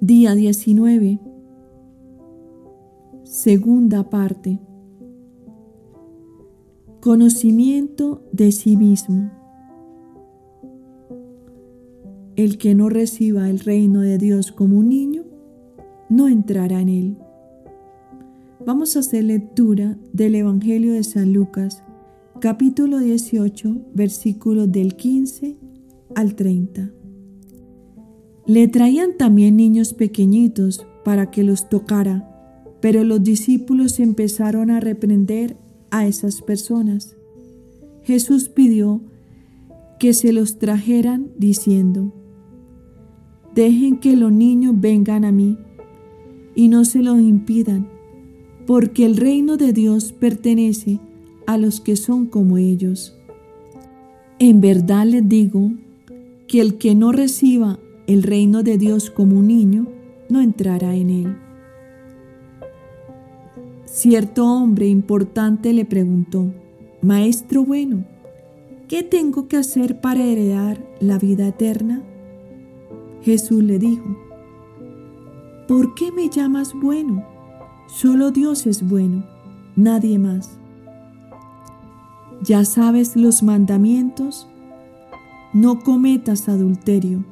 Día 19. Segunda parte. Conocimiento de sí mismo. El que no reciba el reino de Dios como un niño, no entrará en él. Vamos a hacer lectura del Evangelio de San Lucas, capítulo 18, versículos del 15 al 30. Le traían también niños pequeñitos para que los tocara, pero los discípulos empezaron a reprender a esas personas. Jesús pidió que se los trajeran diciendo, Dejen que los niños vengan a mí y no se los impidan, porque el reino de Dios pertenece a los que son como ellos. En verdad les digo que el que no reciba el reino de Dios como un niño, no entrará en él. Cierto hombre importante le preguntó, Maestro bueno, ¿qué tengo que hacer para heredar la vida eterna? Jesús le dijo, ¿por qué me llamas bueno? Solo Dios es bueno, nadie más. Ya sabes los mandamientos, no cometas adulterio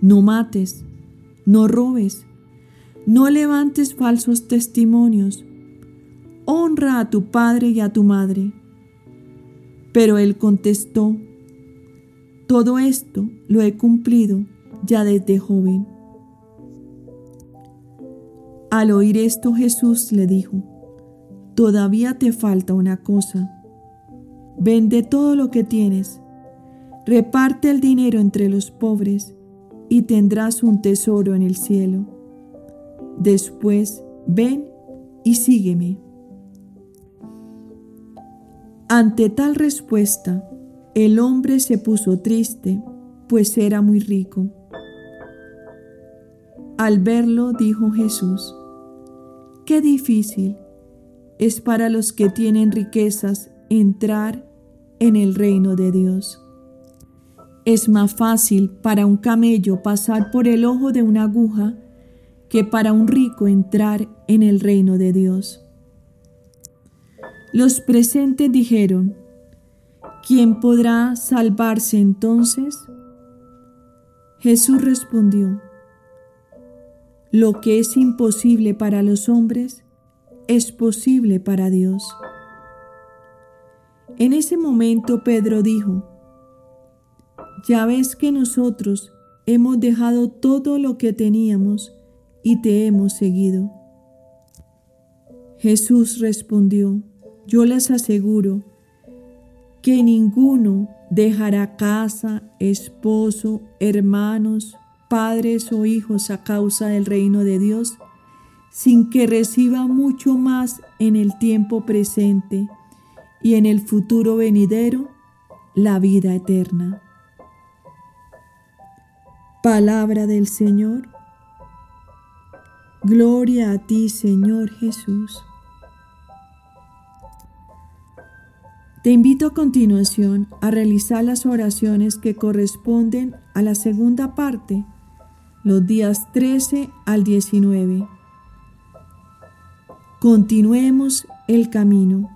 no mates, no robes, no levantes falsos testimonios, honra a tu padre y a tu madre. Pero él contestó, todo esto lo he cumplido ya desde joven. Al oír esto Jesús le dijo, todavía te falta una cosa. Vende todo lo que tienes, reparte el dinero entre los pobres y tendrás un tesoro en el cielo. Después, ven y sígueme. Ante tal respuesta, el hombre se puso triste, pues era muy rico. Al verlo, dijo Jesús, qué difícil es para los que tienen riquezas entrar en el reino de Dios. Es más fácil para un camello pasar por el ojo de una aguja que para un rico entrar en el reino de Dios. Los presentes dijeron, ¿quién podrá salvarse entonces? Jesús respondió, lo que es imposible para los hombres es posible para Dios. En ese momento Pedro dijo, ya ves que nosotros hemos dejado todo lo que teníamos y te hemos seguido. Jesús respondió, yo les aseguro que ninguno dejará casa, esposo, hermanos, padres o hijos a causa del reino de Dios, sin que reciba mucho más en el tiempo presente y en el futuro venidero la vida eterna. Palabra del Señor. Gloria a ti, Señor Jesús. Te invito a continuación a realizar las oraciones que corresponden a la segunda parte, los días 13 al 19. Continuemos el camino.